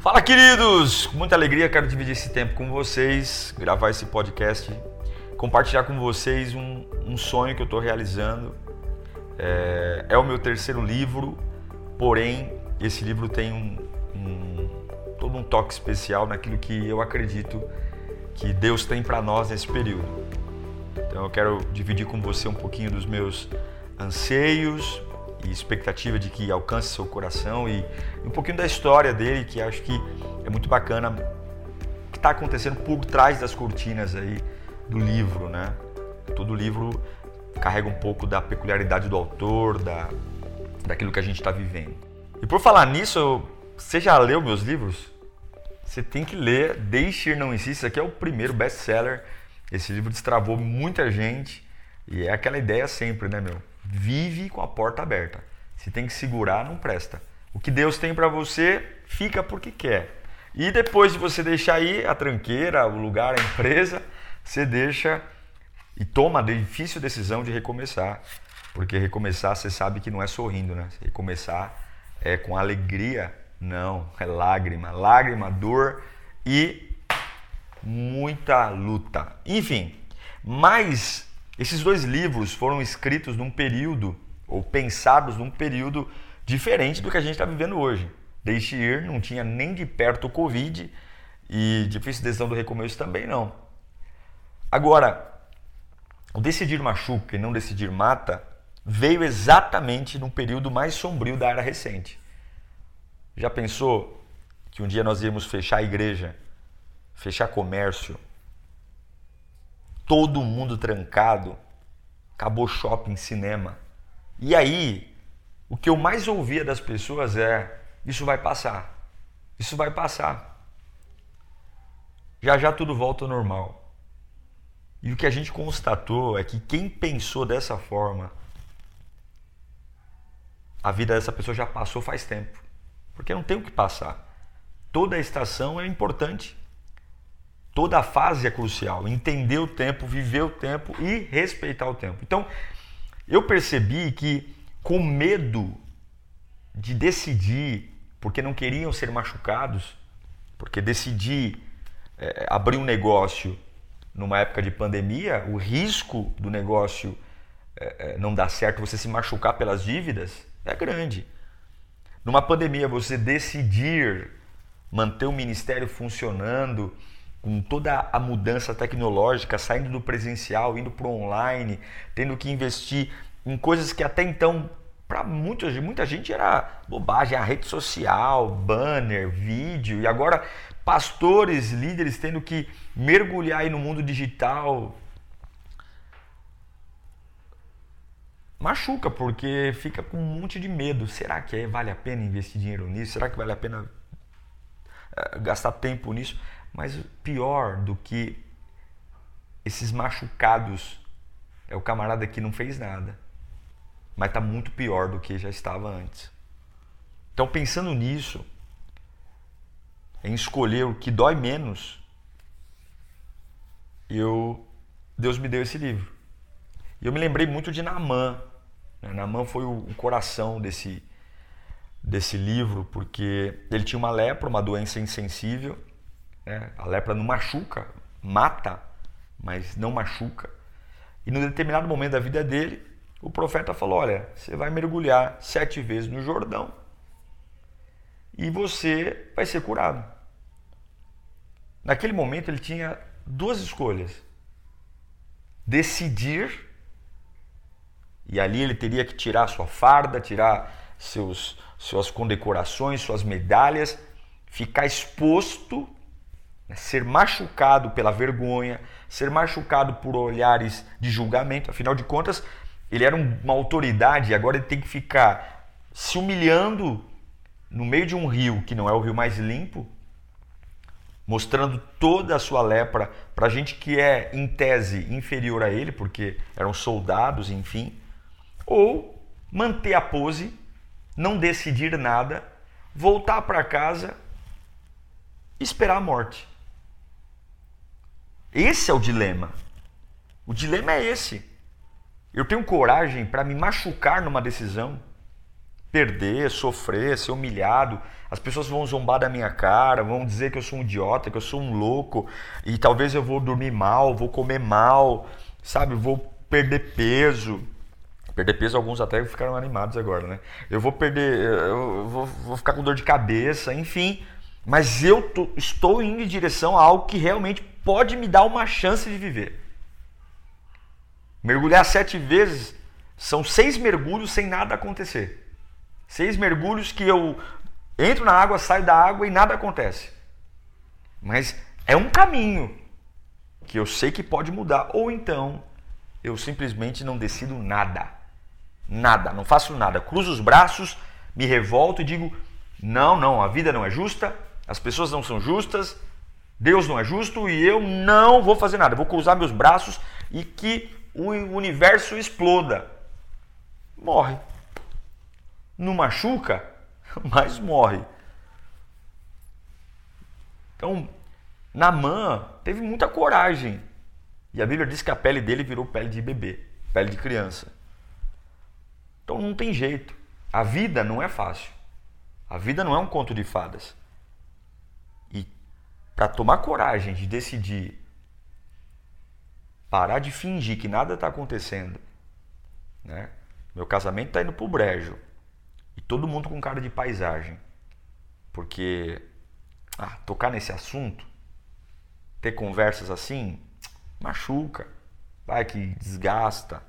Fala, queridos! Com muita alegria quero dividir esse tempo com vocês, gravar esse podcast, compartilhar com vocês um, um sonho que eu estou realizando. É, é, o meu terceiro livro, porém esse livro tem um, um, todo um toque especial naquilo que eu acredito que Deus tem para nós nesse período. Então eu quero dividir com você um pouquinho dos meus anseios, e expectativa de que alcance seu coração e, um pouquinho da história dele, que acho que é muito bacana, que está acontecendo por trás das cortinas aí do livro, né? Todo livro carrega um pouco da peculiaridade do autor, da, daquilo que a gente está vivendo. E por falar nisso, você já leu meus livros? Você tem que ler Deixe Ir Não Insiste, esse aqui é o primeiro best-seller. Esse livro destravou muita gente e é aquela ideia sempre, né, meu? Vive com a porta aberta. Se tem que segurar, não presta. O que Deus tem para você, fica porque quer. E depois de você deixar aí a tranqueira, o lugar, a empresa, você deixa e toma a difícil decisão de recomeçar. Porque recomeçar, você sabe que não é sorrindo, né? Recomeçar é com alegria, não, é lágrima, lágrima, dor e muita luta. Enfim, mas esses dois livros foram escritos num período, ou pensados num período diferente do que a gente está vivendo hoje. Deixe ir, não tinha nem de perto o Covid e difícil decisão do recomeço também não. Agora, o decidir machuca e não decidir mata veio exatamente no período mais sombrio da era recente. Já pensou que um dia nós íamos fechar a igreja, fechar comércio, todo mundo trancado, acabou shopping, cinema. E aí, o que eu mais ouvia das pessoas é: isso vai passar, isso vai passar. Já já tudo volta ao normal. E o que a gente constatou é que quem pensou dessa forma, a vida dessa pessoa já passou faz tempo. Porque não tem o que passar. Toda estação é importante. Toda a fase é crucial. Entender o tempo, viver o tempo e respeitar o tempo. Então, eu percebi que com medo de decidir, porque não queriam ser machucados, porque decidir é, abrir um negócio numa época de pandemia, o risco do negócio é, é não dar certo, você se machucar pelas dívidas, é grande. Numa pandemia, você decidir manter o ministério funcionando, com toda a mudança tecnológica, saindo do presencial, indo para o online, tendo que investir em coisas que até então para muita, muita gente era bobagem, a rede social, banner, vídeo, e agora pastores, líderes tendo que mergulhar aí no mundo digital. Machuca, porque fica com um monte de medo. Será que vale a pena investir dinheiro nisso? Será que vale a pena eh, gastar tempo nisso? Mas pior do que esses machucados é o camarada que não fez nada, mas está muito pior do que já estava antes. Então, pensando nisso, em escolher o que dói menos, eu Deus me deu esse livro. E eu me lembrei muito de Naamã. Né? Foi o coração desse, desse livro, porque ele tinha uma lepra, uma doença insensível, né? A lepra não machuca, mata, mas não machuca. E num determinado momento da vida dele, o profeta falou: Olha, você vai mergulhar sete vezes no Jordão e você vai ser curado. Naquele momento ele tinha duas escolhas: decidir, e ali ele teria que tirar sua farda, tirar seus, suas condecorações, suas medalhas, ficar exposto? Ser machucado pela vergonha, ser machucado por olhares de julgamento. Afinal de contas, ele era uma autoridade e agora ele tem que ficar se humilhando no meio de um rio que não é o rio mais limpo, mostrando toda a sua lepra para gente que é, em tese, inferior a ele, porque eram soldados, enfim, ou manter a pose, não decidir nada, voltar para casa esperar a morte. Esse é o dilema. O dilema é esse. Eu tenho coragem para me machucar numa decisão, perder, sofrer, ser humilhado. As pessoas vão zombar da minha cara, vão dizer que eu sou um idiota, que eu sou um louco, e talvez eu vou dormir mal, vou comer mal, sabe? Vou perder peso. Perder peso, alguns até ficaram animados agora, né? Eu vou perder, eu vou, vou ficar com dor de cabeça, enfim. Mas eu tô, estou indo em direção a algo que realmente pode me dar uma chance de viver. Mergulhar sete vezes são seis mergulhos sem nada acontecer. Seis mergulhos que eu entro na água, saio da água e nada acontece. Mas é um caminho que eu sei que pode mudar. Ou então eu simplesmente não decido nada. Nada, não faço nada. Cruzo os braços, me revolto e digo: não, não, a vida não é justa, as pessoas não são justas, Deus não é justo e eu não vou fazer nada. vou cruzar meus braços e que o universo exploda. Morre não machuca, mas morre. Então, Namã teve muita coragem. E a Bíblia diz que a pele dele virou pele de bebê, pele de criança. Então não tem jeito. A vida não é fácil. A vida não é um conto de fadas. Para tomar coragem de decidir parar de fingir que nada está acontecendo, né? Meu casamento está indo pro brejo. E todo mundo com cara de paisagem. Porque ah, tocar nesse assunto, ter conversas assim, machuca, vai que desgasta.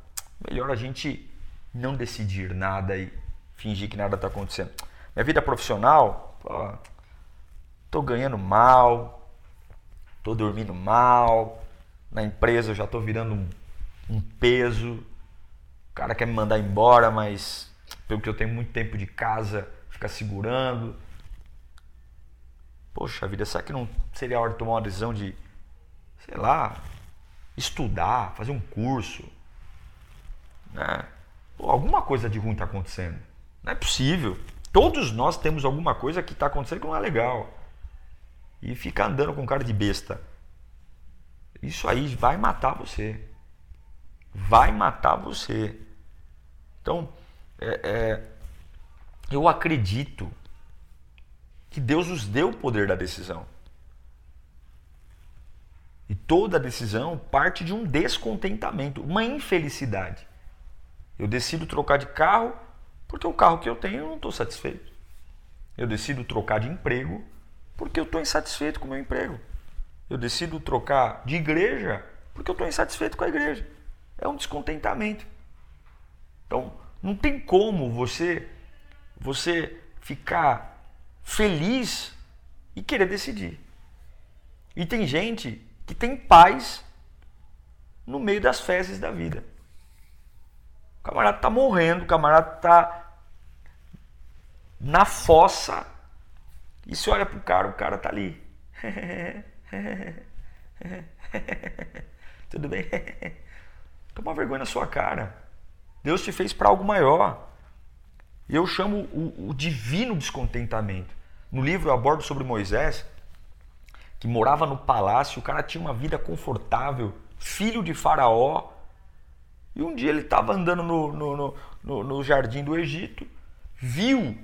Melhor a gente não decidir nada e fingir que nada está acontecendo. Minha vida profissional, pô, tô ganhando mal, tô dormindo mal, na empresa eu já tô virando um, um peso. O cara quer me mandar embora, mas pelo que eu tenho muito tempo de casa, ficar segurando. Poxa vida, será que não seria a hora de tomar uma decisão de, sei lá, estudar, fazer um curso? Né? Pô, alguma coisa de ruim está acontecendo. Não é possível. Todos nós temos alguma coisa que está acontecendo que não é legal. E ficar andando com cara de besta. Isso aí vai matar você. Vai matar você. Então, é, é, eu acredito que Deus nos deu o poder da decisão. E toda decisão parte de um descontentamento, uma infelicidade. Eu decido trocar de carro porque o carro que eu tenho eu não estou satisfeito. Eu decido trocar de emprego porque eu estou insatisfeito com o meu emprego. Eu decido trocar de igreja porque eu estou insatisfeito com a igreja. É um descontentamento. Então, não tem como você você ficar feliz e querer decidir. E tem gente que tem paz no meio das fezes da vida. O camarada está morrendo, o camarada está na fossa e se olha pro cara, o cara tá ali. Tudo bem? Toma vergonha na sua cara. Deus te fez para algo maior. Eu chamo o, o, divino descontentamento. No livro eu abordo sobre Moisés, que morava no palácio, o cara tinha uma vida confortável, filho de Faraó. E um dia ele estava andando no, no, no, no, jardim do Egito, viu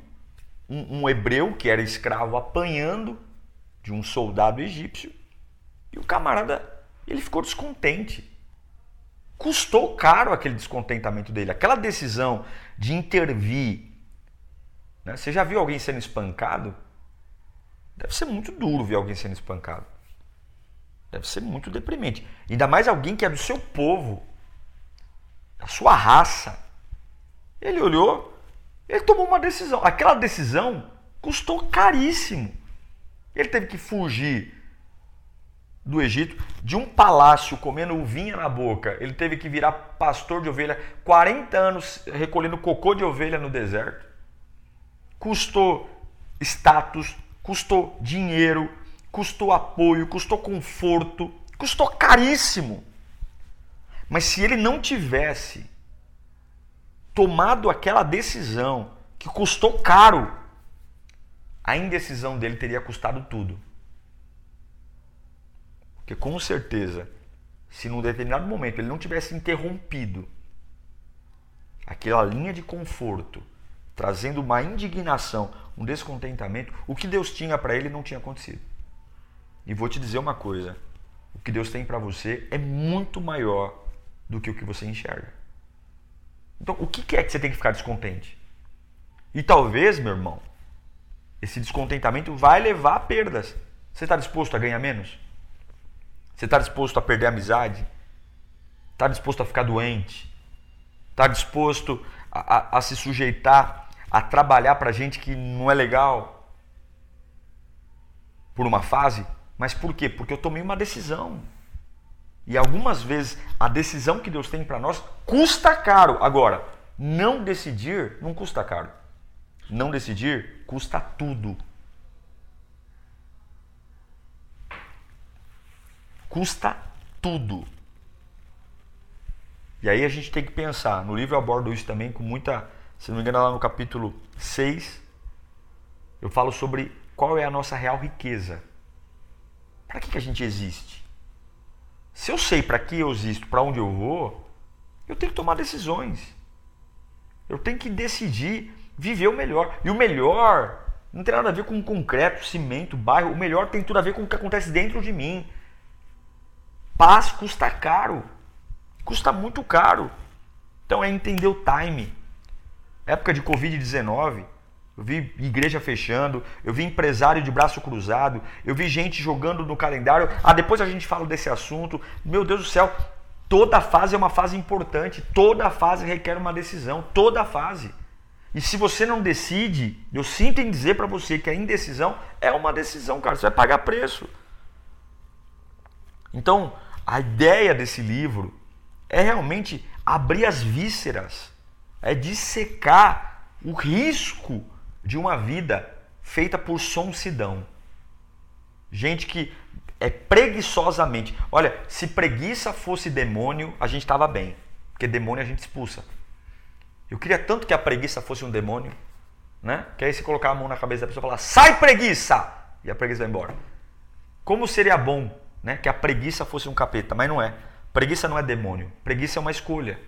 um, um hebreu que era escravo apanhando de um soldado egípcio. E o camarada, ele ficou descontente custou caro aquele descontentamento dele. Aquela decisão de intervir. Né? Você já viu alguém sendo espancado? Deve ser muito duro ver alguém sendo espancado. Deve ser muito deprimente. Ainda mais alguém que é do seu povo, da sua raça. Ele olhou, ele tomou uma decisão. Aquela decisão custou caríssimo. Ele teve que fugir do Egito, de um palácio comendo uvinha na boca, ele teve que virar pastor de ovelha, 40 anos recolhendo cocô de ovelha no deserto. Custou status, custou dinheiro, custou apoio, custou conforto, custou caríssimo. Mas se ele não tivesse tomado aquela decisão que custou caro, a indecisão dele teria custado tudo. Porque com certeza, se num determinado momento ele não tivesse interrompido aquela linha de conforto trazendo uma indignação, um descontentamento, o que Deus tinha para ele não tinha acontecido. E vou te dizer uma coisa: o que Deus tem para você é muito maior do que o que você enxerga. Então, o que é que você tem que ficar descontente? E talvez, meu irmão, esse descontentamento vai levar a perdas. Você está disposto a ganhar menos? Você está disposto a perder a amizade? Está disposto a ficar doente? Está disposto a, a, a, se sujeitar a trabalhar para gente que não é legal? Por uma fase? Mas por quê? Porque eu tomei uma decisão. E algumas vezes a decisão que Deus tem para nós custa caro. Agora, não decidir não custa caro. Não decidir custa tudo. Custa tudo. E aí a gente tem que pensar. No livro eu abordo isso também com muita. Se não me engano, lá no capítulo 6, eu falo sobre qual é a nossa real riqueza. Para que, que a gente existe? Se eu sei para que eu existo, para onde eu vou, eu tenho que tomar decisões. Eu tenho que decidir viver o melhor. E o melhor não tem nada a ver com concreto, cimento, bairro. O melhor tem tudo a ver com o que acontece dentro de mim. Paz custa caro. Custa muito caro. Então é entender o time. Época de Covid-19, eu vi igreja fechando, eu vi empresário de braço cruzado, eu vi gente jogando no calendário. Ah, depois a gente fala desse assunto. Meu Deus do céu, toda fase é uma fase importante, toda fase requer uma decisão, toda fase. E se você não decide, eu sinto em dizer para você que a indecisão é uma decisão, cara, você vai pagar preço. Então, a ideia desse livro é realmente abrir as vísceras, é dissecar o risco de uma vida feita por sonsidão. Gente que é preguiçosamente. Olha, se preguiça fosse demônio, a gente estava bem. Porque demônio a gente expulsa. Eu queria tanto que a preguiça fosse um demônio, né? Que aí se colocar a mão na cabeça da pessoa e falar, sai preguiça! E a preguiça vai embora. Como seria bom, né? Que a preguiça fosse um capeta, mas não é. Preguiça não é demônio. Preguiça é uma escolha.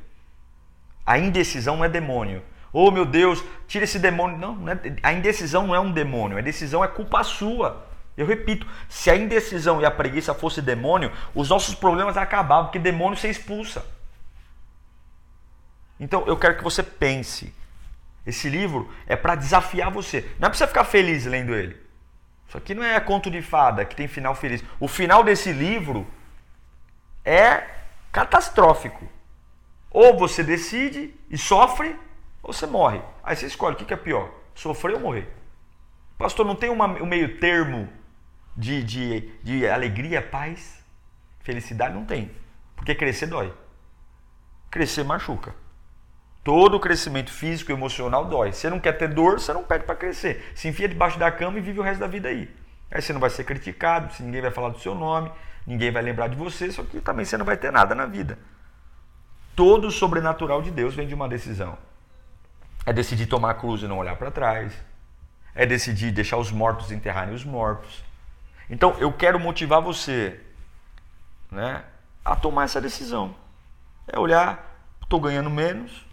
A indecisão não é demônio. Oh meu Deus, tira esse demônio. Não, não é, a indecisão não é um demônio. A indecisão é culpa sua. Eu repito, se a indecisão e a preguiça fosse demônio, os nossos problemas acabavam, porque demônio você expulsa. Então eu quero que você pense. Esse livro é para desafiar você. Não é para você ficar feliz lendo ele. Isso aqui não é conto de fada que tem final feliz. O final desse livro é catastrófico. Ou você decide e sofre, ou você morre. Aí você escolhe o que é pior: sofrer ou morrer. Pastor, não tem uma, um meio termo de, de, de alegria, paz, felicidade? Não tem. Porque crescer dói. Crescer machuca. Todo crescimento físico e emocional dói. Você não quer ter dor, você não pede para crescer. Se enfia debaixo da cama e vive o resto da vida aí. Aí você não vai ser criticado, ninguém vai falar do seu nome, ninguém vai lembrar de você, só que também você não vai ter nada na vida. Todo o sobrenatural de Deus vem de uma decisão. É decidir tomar a cruz e não olhar para trás. É decidir deixar os mortos enterrarem os mortos. Então eu quero motivar você né, a tomar essa decisão. É olhar, estou ganhando menos,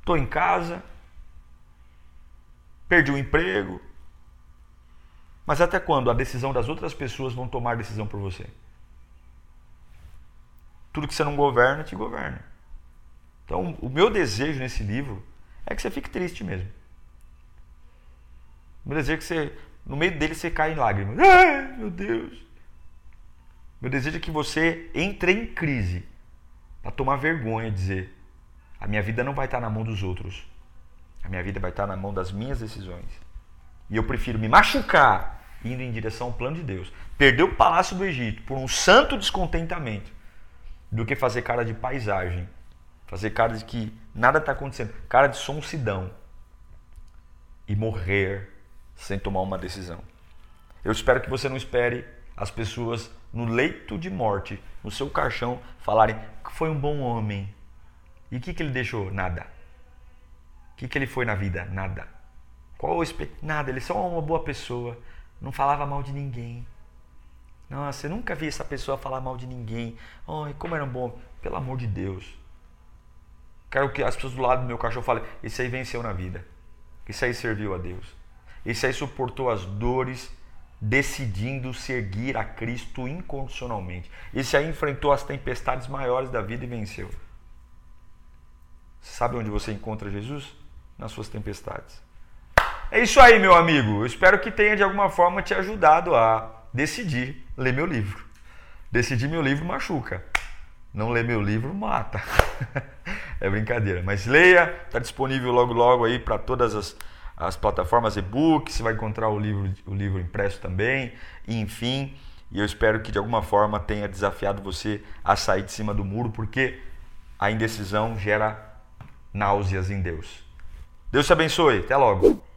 estou em casa, perdi o emprego. Mas até quando a decisão das outras pessoas vão tomar decisão por você? Tudo que você não governa, te governa. Então, o meu desejo nesse livro é que você fique triste mesmo. O meu desejo é que você, no meio dele, você caia em lágrimas. Ai, meu Deus! Meu desejo é que você entre em crise para tomar vergonha e dizer: a minha vida não vai estar na mão dos outros. A minha vida vai estar na mão das minhas decisões. E eu prefiro me machucar indo em direção ao plano de Deus. Perder o palácio do Egito por um santo descontentamento do que fazer cara de paisagem. Fazer cara de que nada está acontecendo. Cara de sonsidão. E morrer sem tomar uma decisão. Eu espero que você não espere as pessoas no leito de morte, no seu caixão, falarem que foi um bom homem, e o que, que ele deixou? Nada. O que, que ele foi na vida? Nada. Qual o espe... Nada, ele é só uma boa pessoa. Não falava mal de ninguém. Nossa, eu nunca vi essa pessoa falar mal de ninguém. Ai, como era um bom. Pelo amor de Deus. Quero que as pessoas do lado do meu cachorro falem: esse aí venceu na vida. Esse aí serviu a Deus. Esse aí suportou as dores, decidindo seguir a Cristo incondicionalmente. Esse aí enfrentou as tempestades maiores da vida e venceu. Sabe onde você encontra Jesus? Nas suas tempestades. É isso aí, meu amigo. Eu espero que tenha de alguma forma te ajudado a decidir ler meu livro. Decidir meu livro machuca. Não ler meu livro mata. é brincadeira. Mas leia, está disponível logo logo aí para todas as, as plataformas e-book. Você vai encontrar o livro, o livro impresso também. Enfim, e eu espero que de alguma forma tenha desafiado você a sair de cima do muro, porque a indecisão gera náuseas em Deus. Deus te abençoe. Até logo.